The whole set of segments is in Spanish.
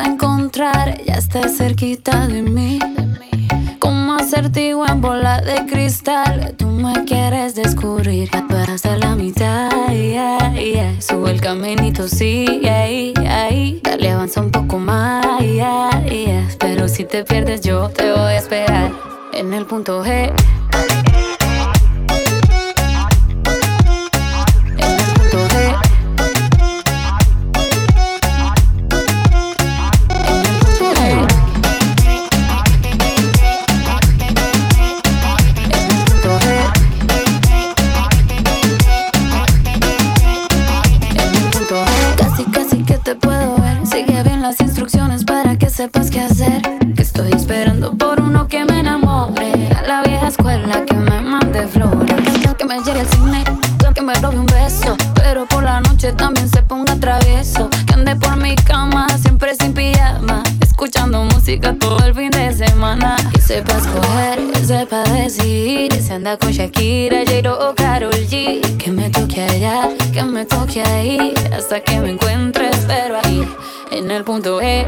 a encontrar, ya estás cerquita de mí. Como acertijo en bola de cristal, tú me quieres descubrir, hasta la mitad. Sube el caminito, sí, ahí, ahí. Dale, avanza un poco más, pero si te pierdes, yo te voy a esperar en el punto G. con Shakira, Jairo o Karol G. Que me toque allá, que me toque ahí. Hasta que me encuentre, pero ahí, en el punto E.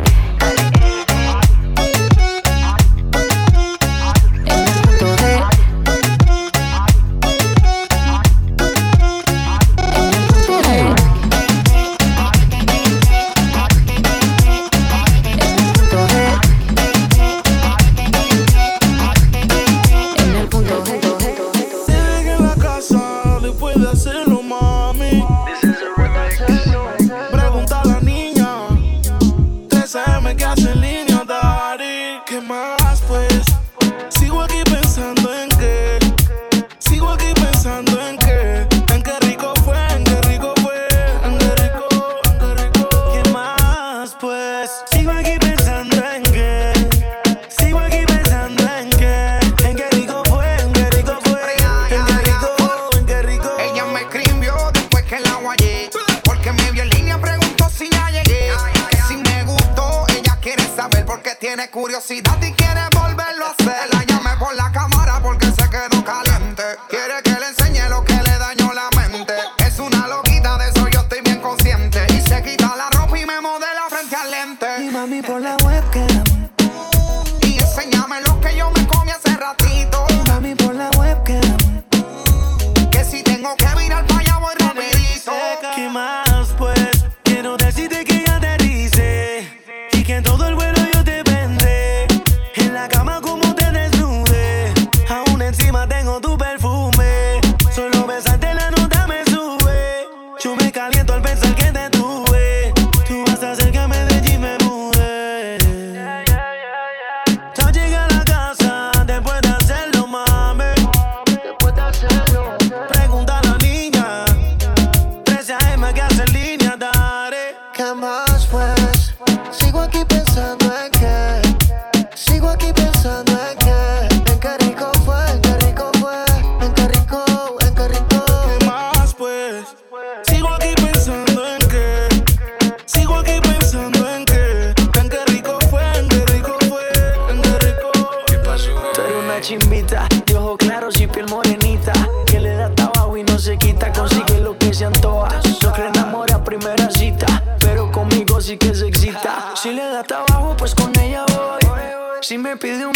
después de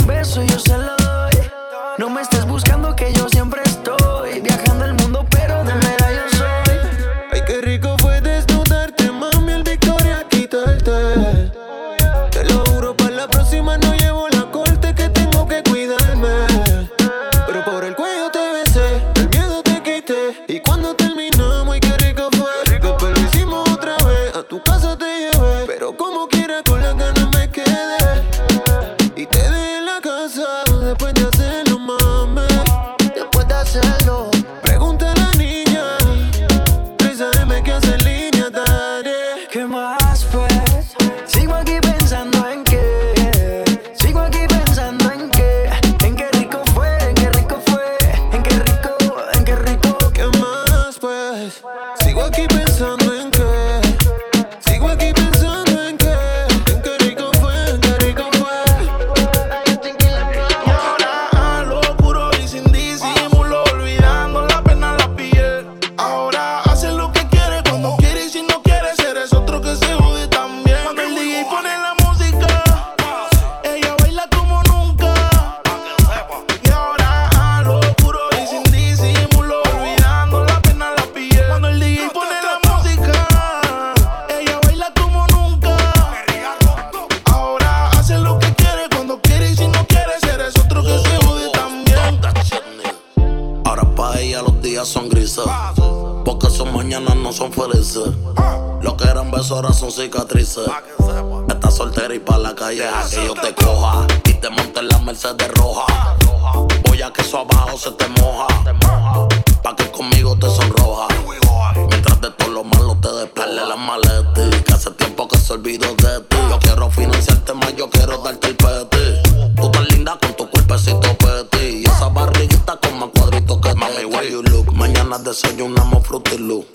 son cicatrices. Estás soltera y pa' la calle a que yo te coja. Y te monte en la Mercedes roja. Voy a que eso abajo se te moja. Pa' que conmigo te sonroja. Mientras de todo lo malo te despele la maleta. Que hace tiempo que se olvidó de ti. Yo quiero financiarte más, yo quiero darte el peti. Tú tan linda con tu cuerpecito peti. Y esa barriguita con más cuadritos que Mami, where you look. Mañana desayunamos frutilú.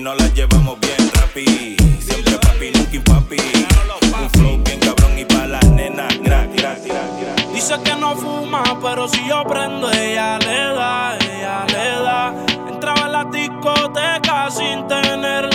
Y nos las llevamos bien rapi. Siempre papi, nunca impapi. Un flow bien cabrón y pa' las nenas gratis. Dice que no fuma, pero si yo prendo, ella le da, ella le da. Entraba en la discoteca sin tener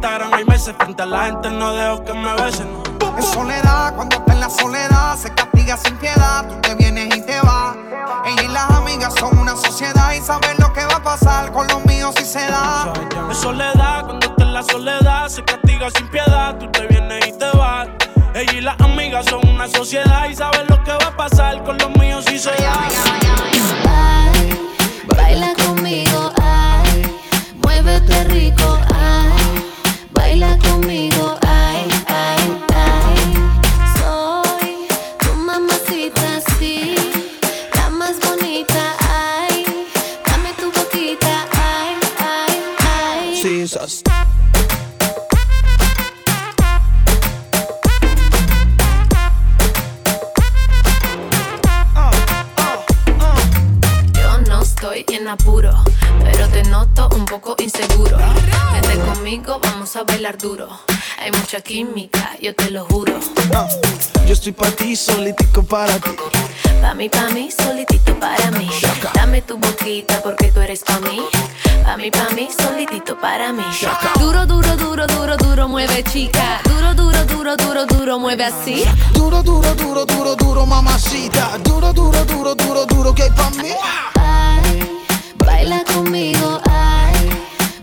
Instagram hay meses. Frente a la gente no dejo que me besen. Es soledad, cuando está en la soledad, se castiga sin piedad. Tú te vienes y te vas. Ella y las amigas son una sociedad y saben lo que va a pasar con los míos si se da. Es soledad, cuando estás en la soledad, se castiga sin piedad. Tú te vienes y te vas. Ella y las amigas son una sociedad y saben estoy para ti, solitico para ti. Pa' mí, pa' mí, solitito para mí. Dame tu boquita porque tú eres pa' mí. Pa' mí, pa' mí, solitito para mí. Duro, duro, duro, duro, duro, mueve chica. Duro, duro, duro, duro, duro, mueve así. Duro, duro, duro, duro, duro, mamacita. Duro, duro, duro, duro, duro, que hay pa' mí. Baila conmigo, ay,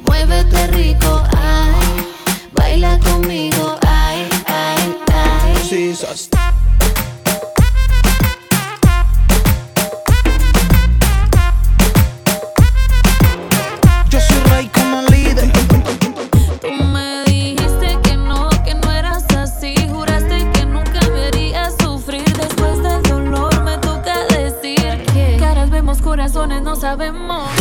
muévete rico, ay, baila conmigo, ay, ay, ay. Jesus. Sabemos.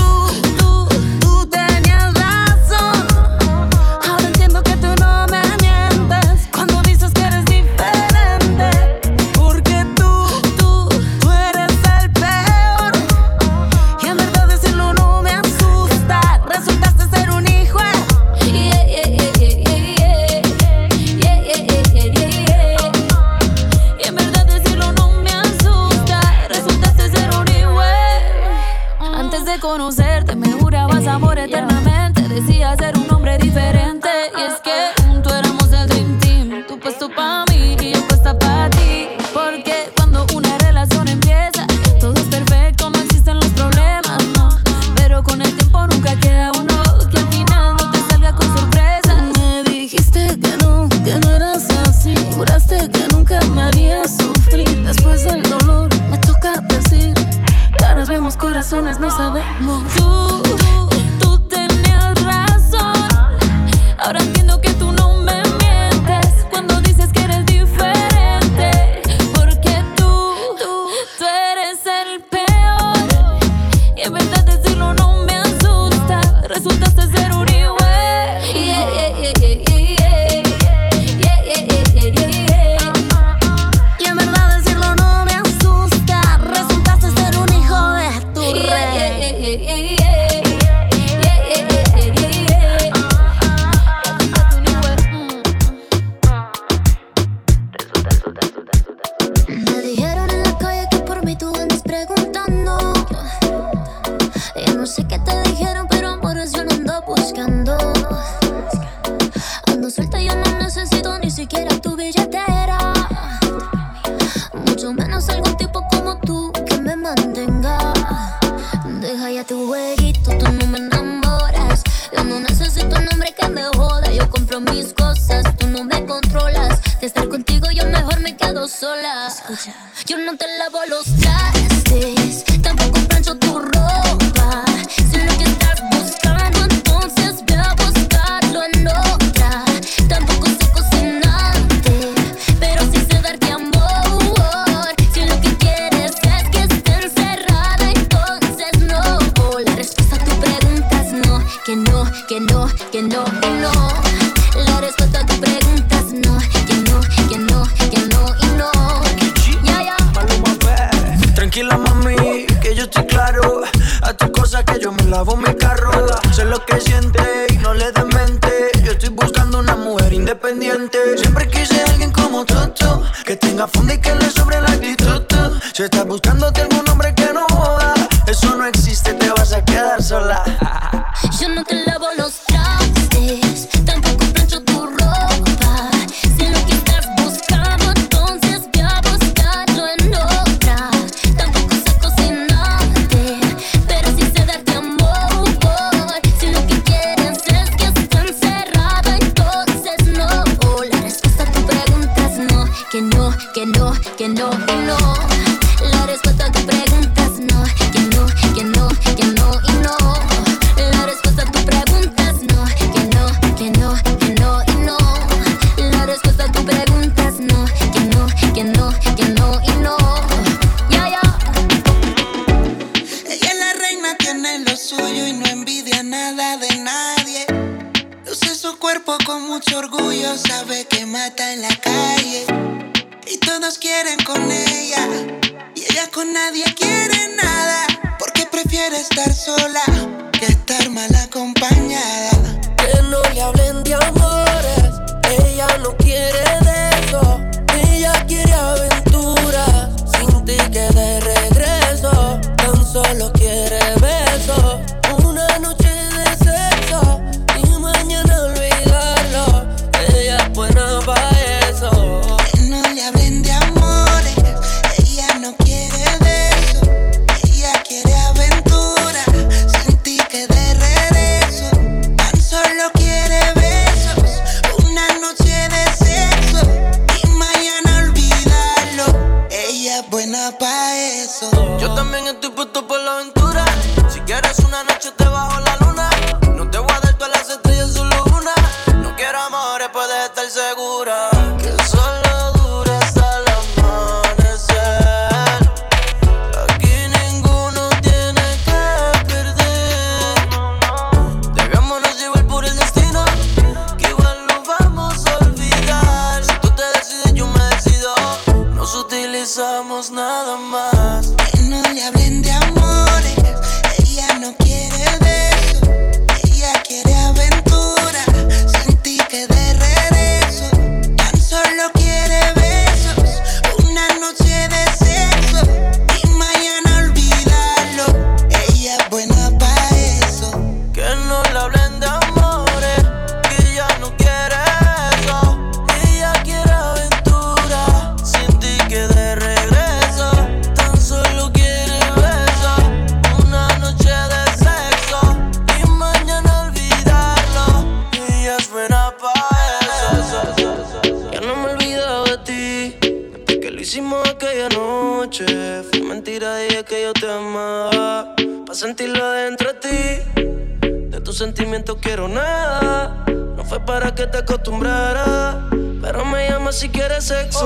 te. Pero me llama si quieres sexo.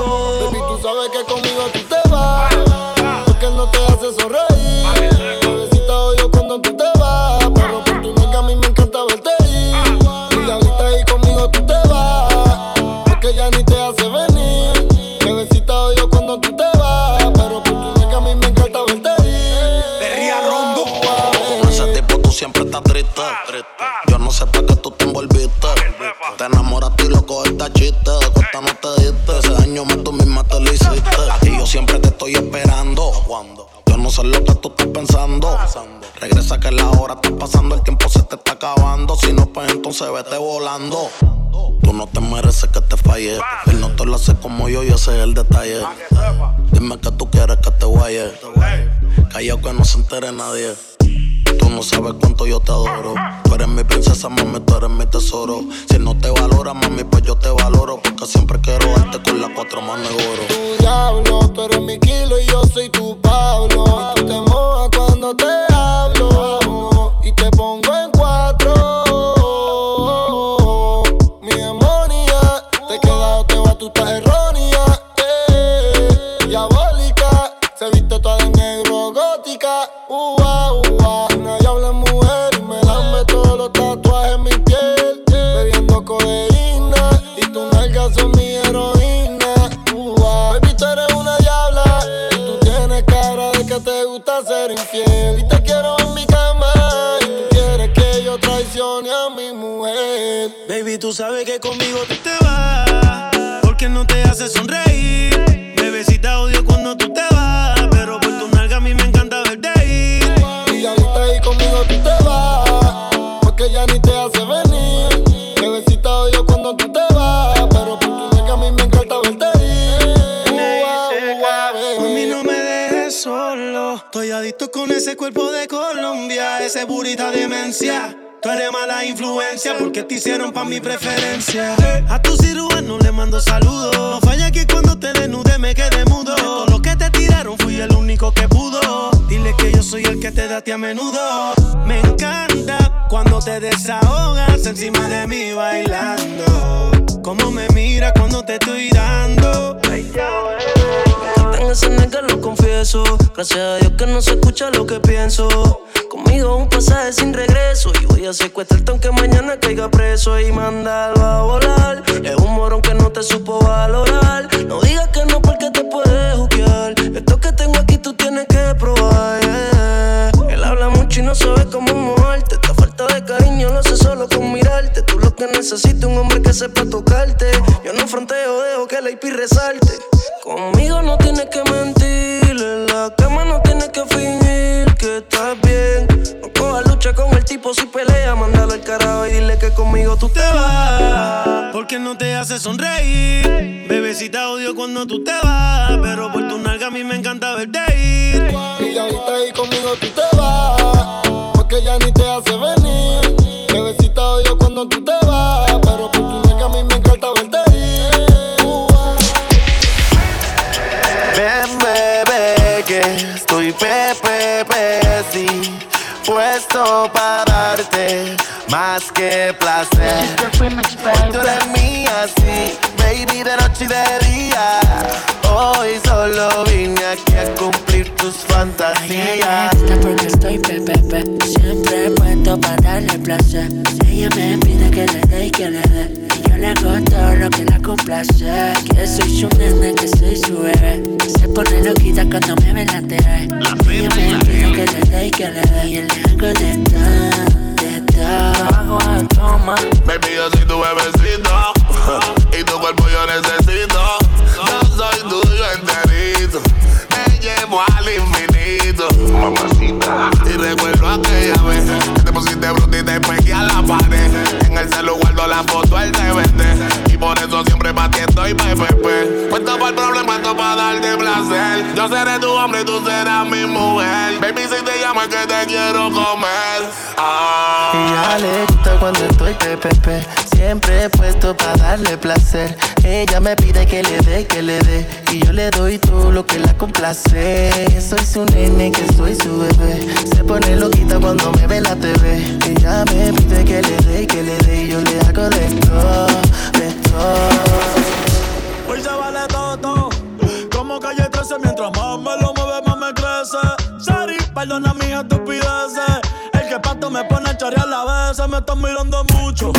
el detalle. Dime que tú quieres que te guaye. Callao que no se entere nadie. Tú no sabes cuánto yo te adoro. Tú eres mi princesa, mami, tú eres mi tesoro. Si no te valora, mami, pues yo te valoro. Porque siempre quiero darte con las cuatro manos de oro. Tu diablo, tú eres mi kilo y yo soy tu Pablo. Tú te mojas cuando te porque te hicieron pa' mi preferencia. A tu cirujano le mando saludos. No falla que cuando te desnude me quedé mudo. De todos los que te tiraron fui el único que pudo. Dile que yo soy el que te da a ti a menudo. Me encanta cuando te desahogas encima de mí bailando. Como me mira cuando te estoy dando. Tan escena que lo confieso. Gracias a Dios que no se escucha lo que pienso. Un pasaje sin regreso. Y voy a secuestrarte aunque mañana caiga preso y mandarlo a volar. Es un morón que no te supo valorar. No digas que no porque te puedes juzgar. Esto que tengo aquí tú tienes que probar. Él habla mucho y no sabe cómo moverte. Esta falta de cariño lo sé solo con mirarte. Tú lo que necesitas un hombre que sepa tocarte. Yo no fronteo, dejo que la IP resalte. Conmigo no tienes que mentir. En la cama no tienes que fingir que estás bien. No cojas lucha con el tipo si pelea. Mándalo al carajo y dile que conmigo tú te vas. Porque no te hace sonreír. Bebecita odio cuando tú te vas. Pero por tu nalga a mí me encanta verte ir. Y ahorita ahí conmigo tú te vas. Porque ya ni te hace venir. Bebecita odio cuando tú te vas. Para darte más que placer. Tú eres mía, sí, baby, de noche y de tus fantasías. Esta porque estoy pepepe Siempre puesto para darle placer. Ella me pide que le dé y que le dé Y yo le hago todo lo que la complace. Que soy su nena, que soy su bebé. Se pone loquita cuando me ve la TV Ella me pide que le dé y que le dé Y yo le hago de todo, de todo. De toma. Baby, yo soy tu bebecito. Y tu cuerpo yo necesito. Yo soy tuyo enterito, te llevo al infinito. Mamacita. Y recuerdo aquella vez pusiste bruta y te pegué a la pared. En el celu guardo la foto, te vende. Y por eso siempre pa' ti estoy PPP. Puesto para el problema, puesto para darte placer. Yo seré tu hombre y tú serás mi mujer. Baby, si te llamo es que te quiero comer. Ah. Ella le gusta cuando estoy pepepe Siempre puesto para darle placer Ella me pide que le dé, que le dé Y yo le doy todo lo que la complace Soy su nene, que soy su bebé Se pone loquita cuando me ve la TV Ella me pide que le dé, que le dé yo le hago de todo, de todo Hoy se vale todo. Como calle 13, mientras más me lo mueve, más me crece. Sari, perdona mis estupideces. El que pato me pone a chorear la vez. Me estás mirando mucho.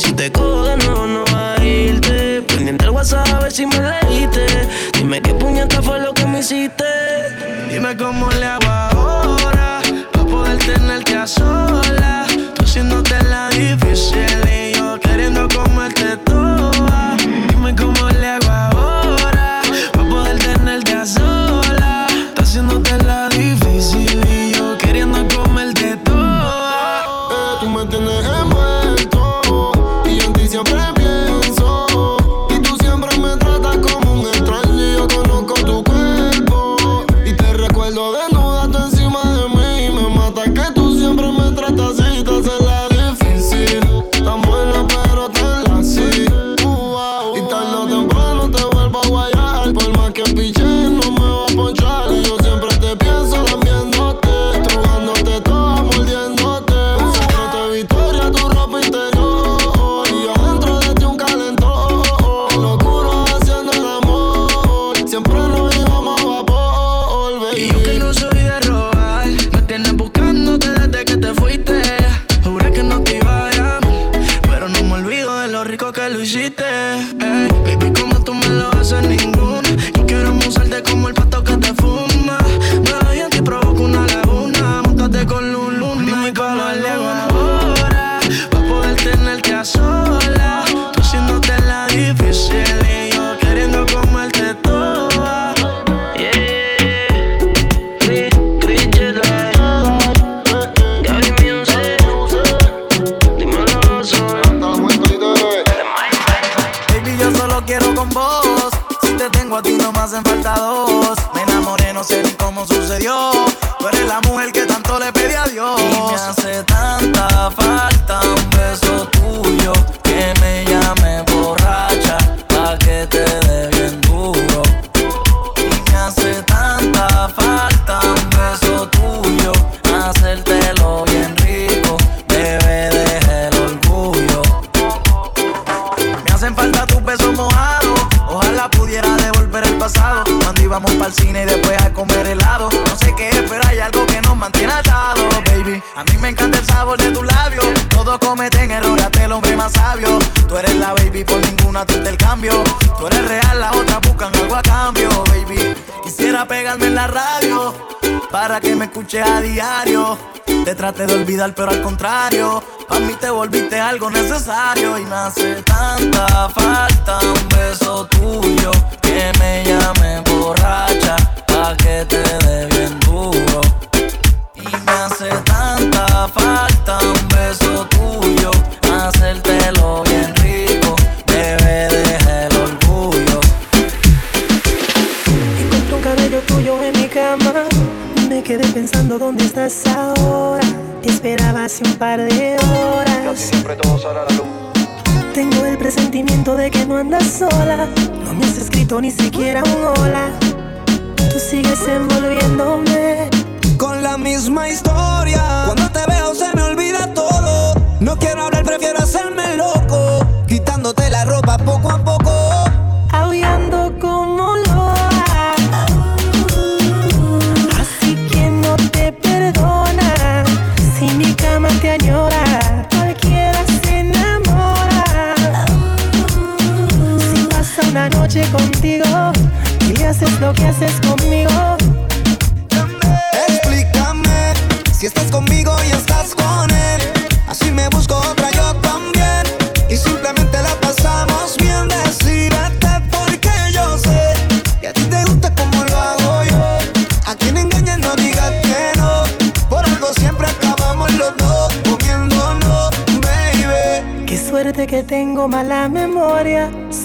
Si te de nuevo, no va a irte. Pendiente el WhatsApp a ver si me leíste. Dime qué puñeta fue lo que me hiciste. Dime cómo le hago quiero con vos. Si te tengo a ti, no me hacen falta dos. Me enamoré, no sé ni cómo sucedió. Tú eres la mujer que tanto le pedí a Dios. Y me hace tanta falta un beso tuyo. Que me llame borracha. Pa' que te dé El cine y después a comer helado. No sé qué pero hay algo que nos mantiene atados, baby. A mí me encanta el sabor de tus labios. Todos cometen errores, hasta el hombre más sabio. Tú eres la baby, por ninguna tú el cambio. Tú eres real, la otra buscan algo a cambio, baby. Quisiera pegarme en la radio para que me escuches a diario. Te traté de olvidar, pero al contrario, para mí te volviste algo necesario y me hace tanta falta un beso tuyo que me llame borracha pa que te dé bien duro. Y me hace tanta falta un beso tuyo, hacértelo bien pensando dónde estás ahora. Te esperaba hace un par de horas. siempre todo sale a la luz. Tengo el presentimiento de que no andas sola. No me has escrito ni siquiera un hola. Tú sigues envolviéndome. Con la misma historia. Cuando te veo se me olvida todo. No quiero hablar, prefiero hacerme loco. Quitándote la ropa poco a poco.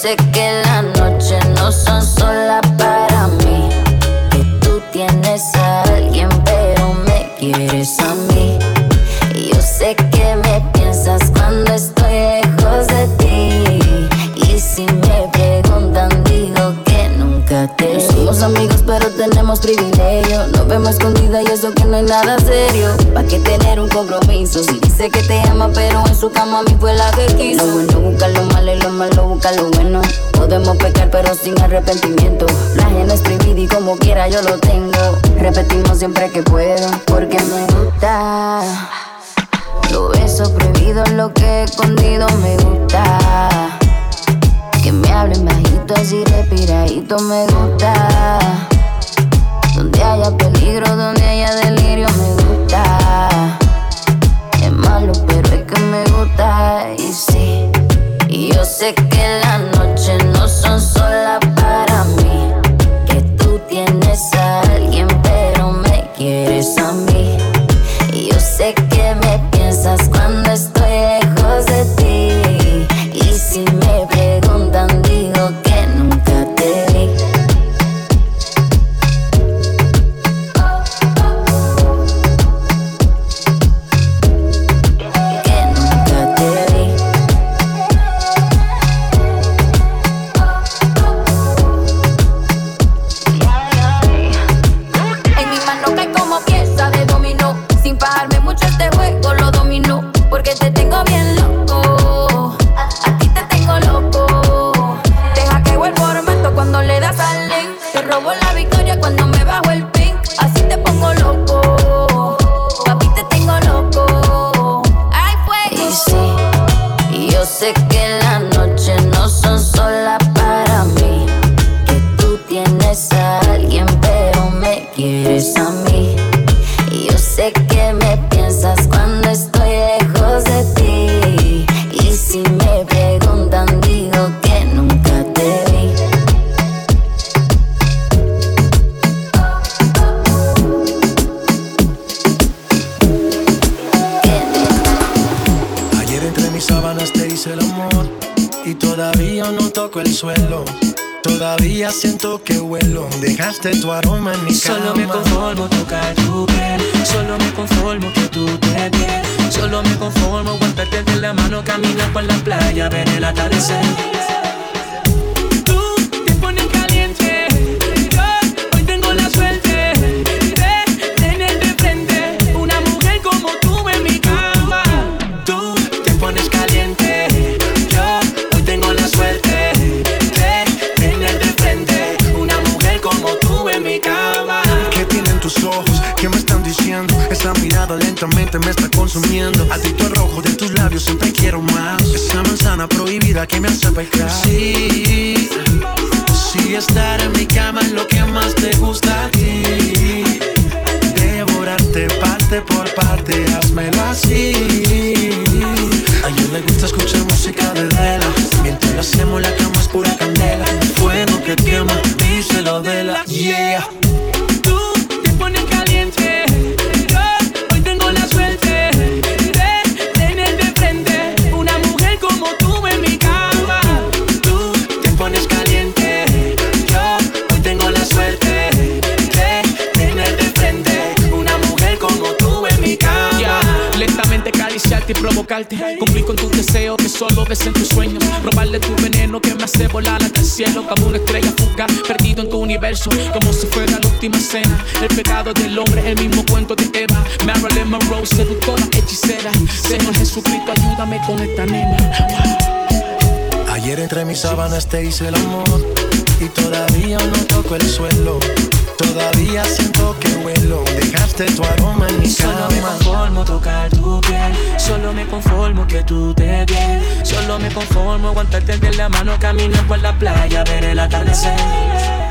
Sé que las noches no son solas para mí. Que tú tienes a alguien, pero me quieres a mí. Y yo sé que me piensas cuando estoy lejos de ti. Y si me preguntan, digo que nunca te Somos amigos, pero tenemos privilegio. Nos vemos escondida y eso que no hay nada serio. ¿Pa' qué tener un compromiso? Si dice que te ama, pero en su cama a mí fue la que quiso. Lo bueno lo bueno. Podemos pecar, pero sin arrepentimiento. La gente es prohibida y como quiera yo lo tengo. Repetimos siempre que puedo, porque me gusta. Lo beso prohibido, lo que he escondido me gusta. Que me hablen bajito, así respiradito me gusta. Donde haya peligro, donde haya delirio me gusta. Es malo, pero es que me gusta y sé que suelo. Todavía siento que huelo. Dejaste tu aroma en mi cama. Solo me conformo tocar tu piel. Solo me conformo que tú te bien. Solo me conformo aguantarte de la mano, caminar por la playa, ver el atardecer. Lentamente me está consumiendo. Adicto al rojo de tus labios, siempre quiero más. Esa manzana prohibida que me hace pecar. Sí, sí, estar en mi cama es lo que más te gusta a ti. Devorarte parte por parte, házmelo así. A ella le gusta escuchar música de vela. Mientras lo hacemos, la cama es pura candela. Fuego que quema, díselo de la yeah. Acariciarte y provocarte. Cumplir con tus deseos que solo ves en tus sueños. Robarle tu veneno que me hace volar hasta el cielo. Como una estrella fugaz, perdido en tu universo. Como si fuera la última cena. El pecado del hombre, el mismo cuento de Eva. Marilyn Monroe, seductora, hechicera. Señor Jesucristo, ayúdame con esta nena. Ayer entre mis sábanas te hice el amor y todavía no toco el suelo. Todavía siento que vuelo. Dejaste tu aroma en mi Solo me cama. conformo tocar tu piel. Solo me conformo que tú te bien. Solo me conformo aguantarte de la mano, caminar por la playa, ver el atardecer.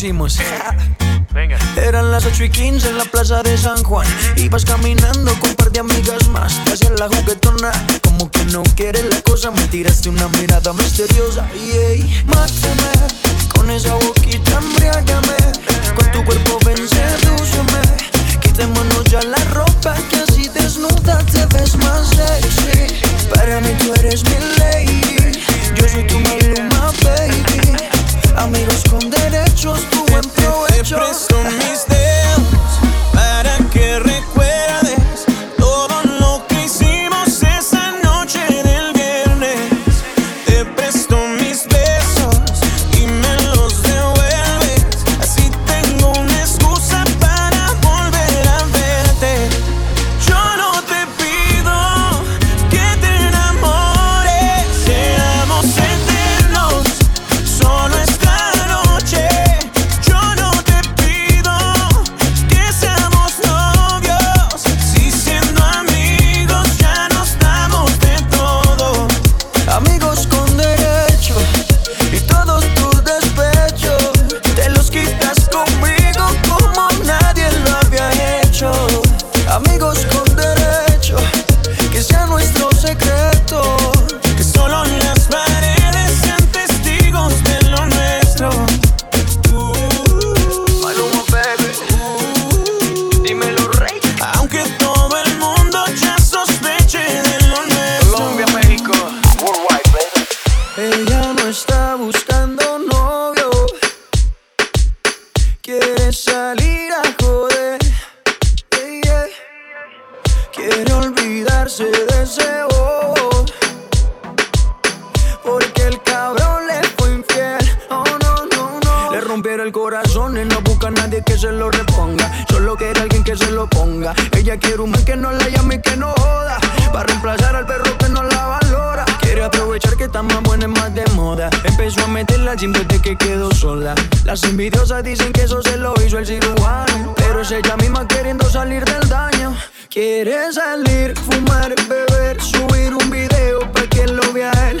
18 y 15 en la plaza de San Juan. Ibas caminando con un par de amigas más. Te hacías la juguetona, como que no quieres la cosa. Me tiraste una mirada misteriosa. Y mátame con esa boquita, embriágame. Con tu cuerpo ven, sedúceme. Quitémonos ya la ropa, que así desnuda te ves más sexy. Para mí tú eres mi lady. Yo soy tu maluma, baby. Amigos con derechos, tu buen provecho. Te presto mis dedos ese bobo. Porque el cabrón le fue infiel. Oh, no, no, no. Le rompieron el corazón y no busca a nadie que se lo reponga. Solo quiere alguien que se lo ponga. Ella quiere un man que no la llame y que no joda. Para reemplazar al perro Aprovechar que está más buena y más de moda. Empezó a meterla al gym desde que quedó sola. Las envidiosas dicen que eso se lo hizo el cirujano. Pero es ella misma queriendo salir del daño. Quiere salir, fumar, beber, subir un video pa' que lo vea él,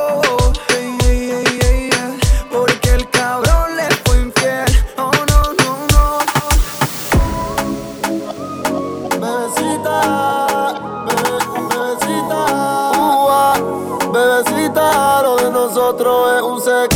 Nosotros es un secreto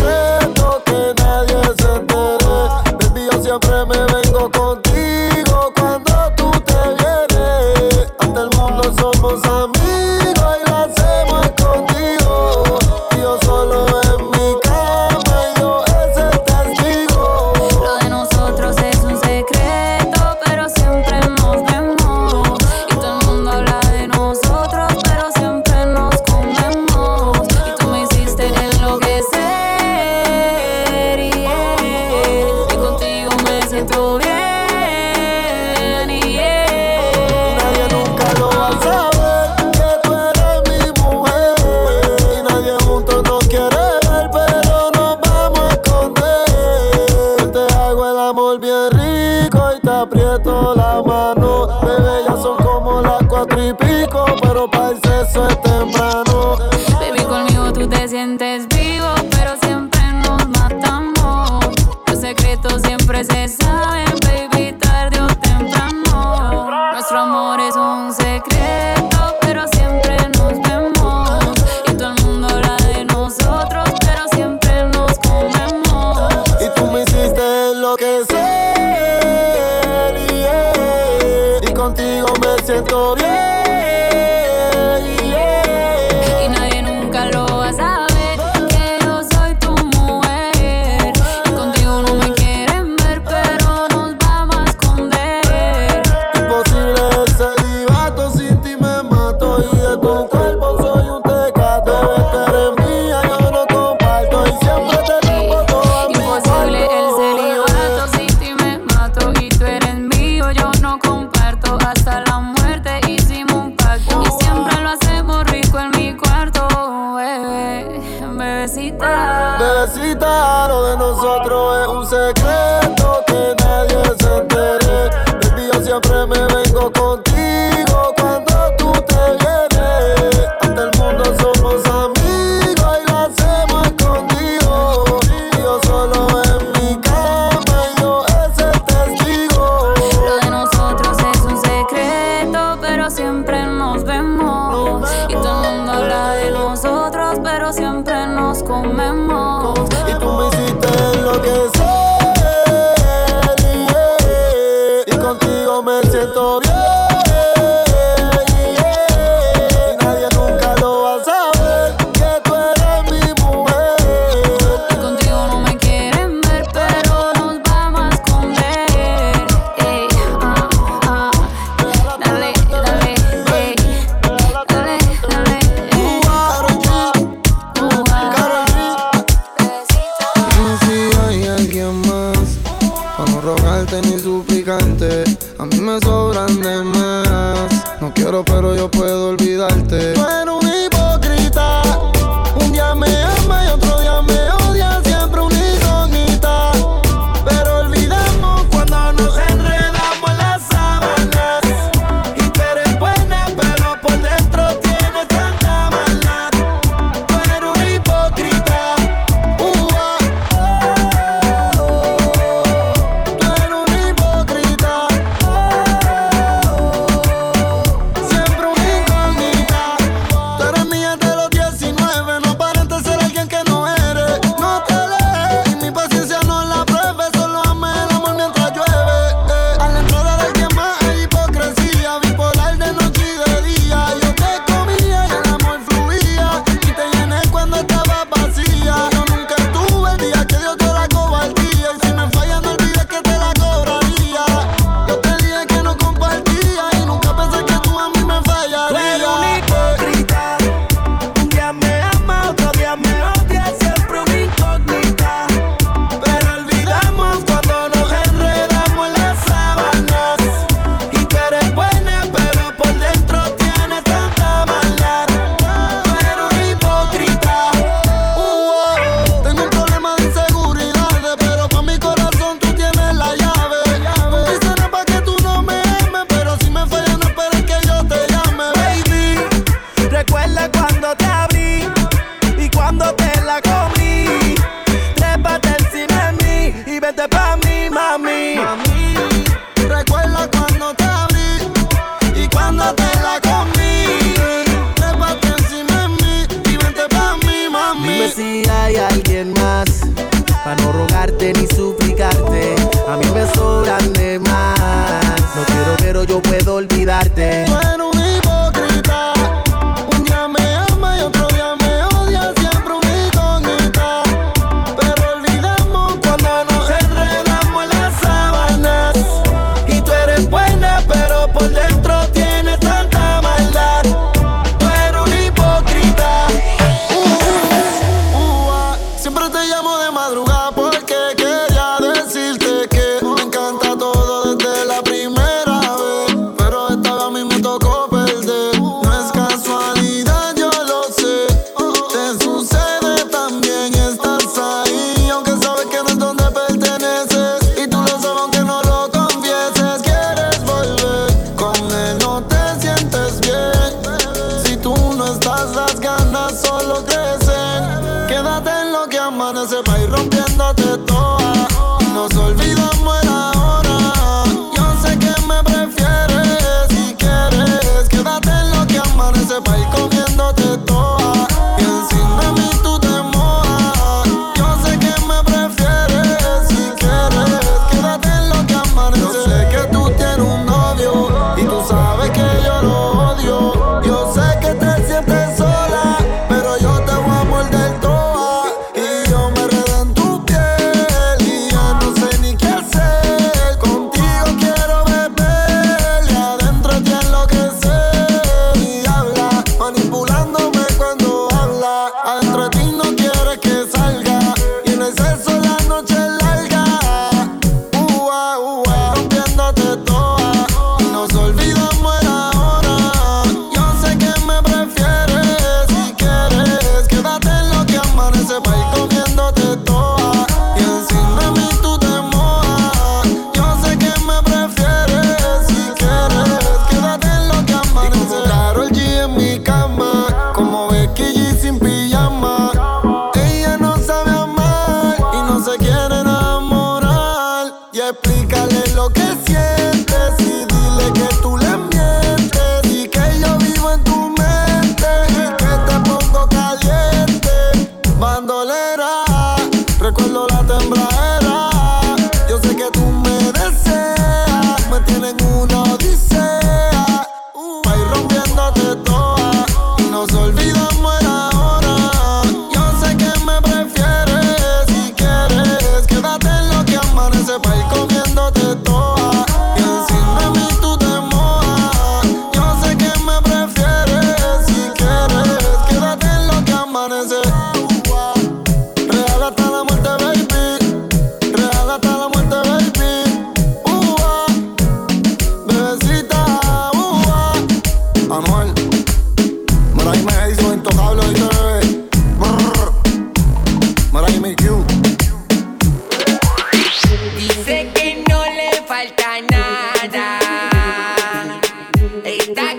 ni suplicante. A mí me sobran de más. No quiero, pero yo puedo olvidarte.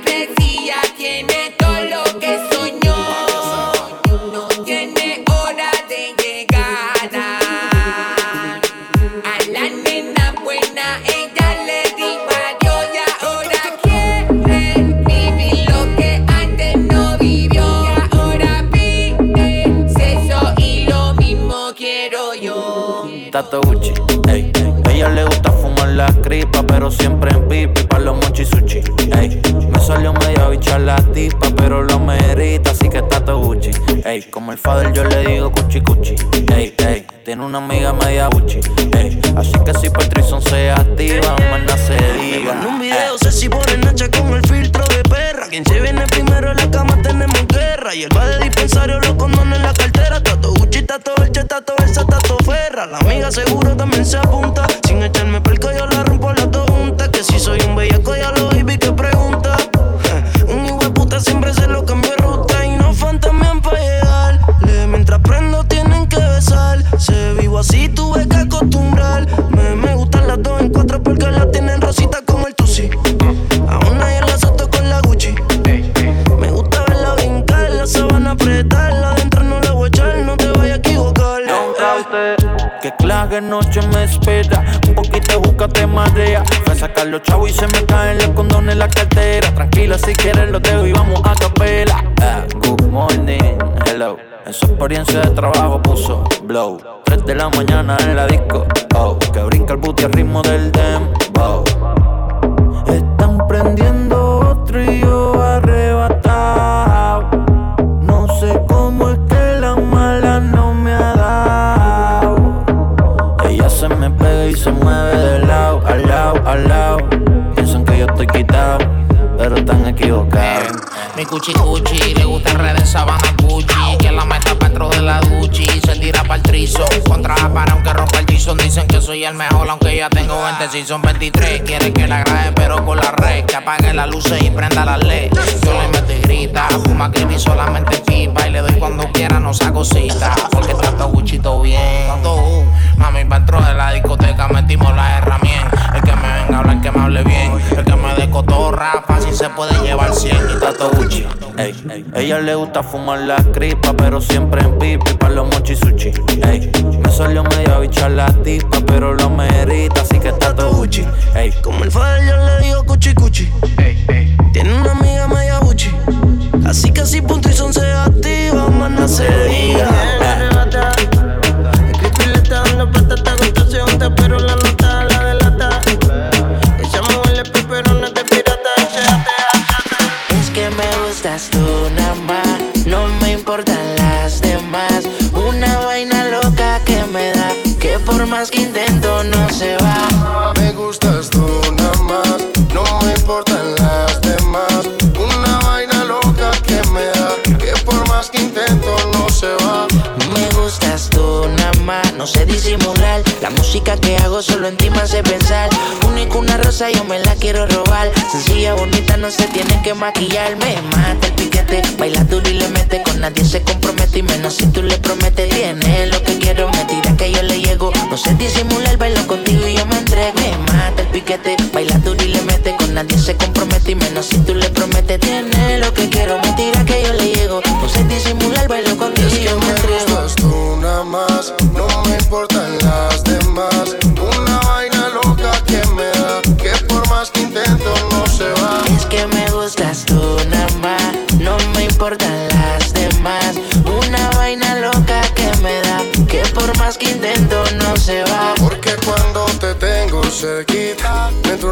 Crecida tiene todo lo que soñó. No tiene hora de llegada. A la nena buena ella le adiós y ahora quiere vivir lo que antes no vivió. Y ahora pide sexo y lo mismo quiero yo. Tato Gucci. Ella le gusta fumar la cripa, pero siempre en pipi pa' los mochi sushi. Me salió media bicha la tipa, pero lo merita, así que Tato Gucci, ey. Como el father yo le digo cuchi cuchi, ey, ey. Tiene una amiga media Gucci, ey. Así que si Patrison se activa, no se diga. mandó un video, sé si pone Nacha con el filtro de perra. Quien se viene primero en la cama tenemos guerra. Y el va de dispensario los condones en la cartera. Tato Gucci, tato Elche, tato Versa, tato Ferra. La amiga seguro también se apunta. Sin echarme perco yo la rompo las dos juntas. Que si soy un bellaco ya lo Noche me espera. Un poquito de juca te marea. Fue a sacar los chavos y se me caen los condones en la cartera. Tranquila, si quieres los dejo y vamos a capela. Ah, good morning, hello. En su experiencia de trabajo puso blow. 3 de la mañana en la disco. Oh, que brinca el booty al ritmo del dembow. Mi cuchi cuchi, le gusta en sabana Gucci Que la meta dentro de la Gucci Pa'l trizo. Contra para aunque rompa el tizón. Dicen que soy el mejor aunque ya tengo 20 Si son 23 Quieren que la grabe pero con la red. Que apague las luces y prenda la led Yo le meto y grita Fuma creepy solamente pipa. Y le doy cuando quiera no saco cita. Porque tanto Gucci todo bien. Uh, Mami dentro de la discoteca Metimos la herramientas. El que me venga a hablar que me hable bien. El que me dé cotorra Fácil se puede llevar 100 Y tanto Gucci Ey. Ella le gusta fumar la cripa, pero siempre en pipi para los mochisuchi. Ey. Me salió media bicha la tipa, pero lo merita, así que está todo Gucci. Ey. Como el fallo yo le digo cuchi cuchi. Tiene una amiga media buchi. Así que si punto y son se activa, más no se diga. Escribir le está dando patata contestación, te espero la nota, la delata. Echamos el pero no es de pirata, Es que me gustas tú por más que intento no se va. Me gustas tú nada más, no me importan las demás. Una vaina loca que me da, que por más que intento no se va. Me gustas tú nada más, no sé disimular. La música que hago solo en ti me hace pensar. Único una rosa, yo me la quiero robar. Sencilla, bonita, no se tiene que maquillar. Me mata el piquete, baila duro y le mete. Con nadie se compromete y menos si tú le prometes. Piquete, baila duro y le mete. Con nadie se compromete y menos si tú le prometes. Tiene lo que